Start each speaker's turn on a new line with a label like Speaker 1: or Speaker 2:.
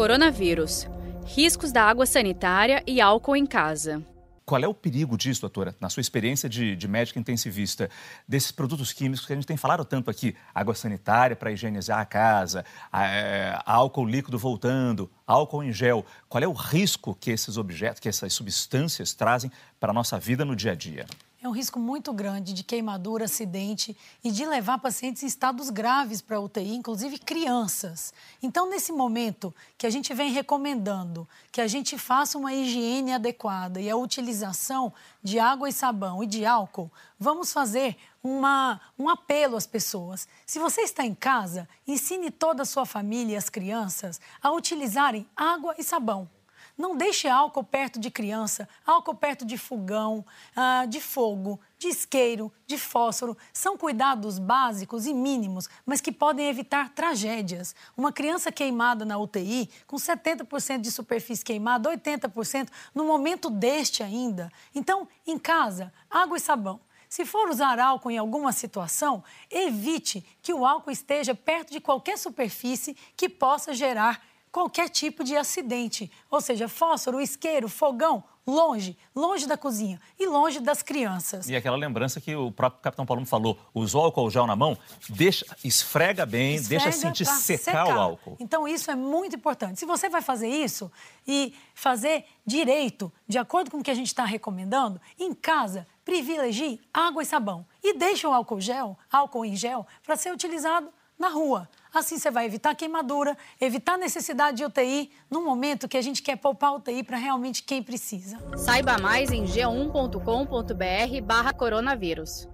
Speaker 1: Coronavírus. Riscos da água sanitária e álcool em casa.
Speaker 2: Qual é o perigo disso, doutora, na sua experiência de, de médica intensivista, desses produtos químicos que a gente tem falado tanto aqui? Água sanitária para higienizar a casa, é, álcool líquido voltando, álcool em gel. Qual é o risco que esses objetos, que essas substâncias trazem para a nossa vida no dia a dia?
Speaker 3: É um risco muito grande de queimadura, acidente e de levar pacientes em estados graves para UTI, inclusive crianças. Então, nesse momento que a gente vem recomendando que a gente faça uma higiene adequada e a utilização de água e sabão e de álcool, vamos fazer uma, um apelo às pessoas. Se você está em casa, ensine toda a sua família e as crianças a utilizarem água e sabão. Não deixe álcool perto de criança, álcool perto de fogão, ah, de fogo, de isqueiro, de fósforo. São cuidados básicos e mínimos, mas que podem evitar tragédias. Uma criança queimada na UTI, com 70% de superfície queimada, 80%, no momento deste ainda. Então, em casa, água e sabão. Se for usar álcool em alguma situação, evite que o álcool esteja perto de qualquer superfície que possa gerar qualquer tipo de acidente. Ou seja, fósforo, isqueiro, fogão, longe, longe da cozinha e longe das crianças.
Speaker 2: E aquela lembrança que o próprio Capitão Paulo falou, usou álcool gel na mão, deixa, esfrega bem, esfrega deixa sentir secar, secar, o álcool.
Speaker 3: Então isso é muito importante. Se você vai fazer isso e fazer direito, de acordo com o que a gente está recomendando, em casa, privilegie água e sabão e deixe o álcool gel, álcool em gel, para ser utilizado na rua. Assim você vai evitar queimadura, evitar necessidade de UTI no momento que a gente quer poupar UTI para realmente quem precisa.
Speaker 1: Saiba mais em g1.com.br/barra coronavírus.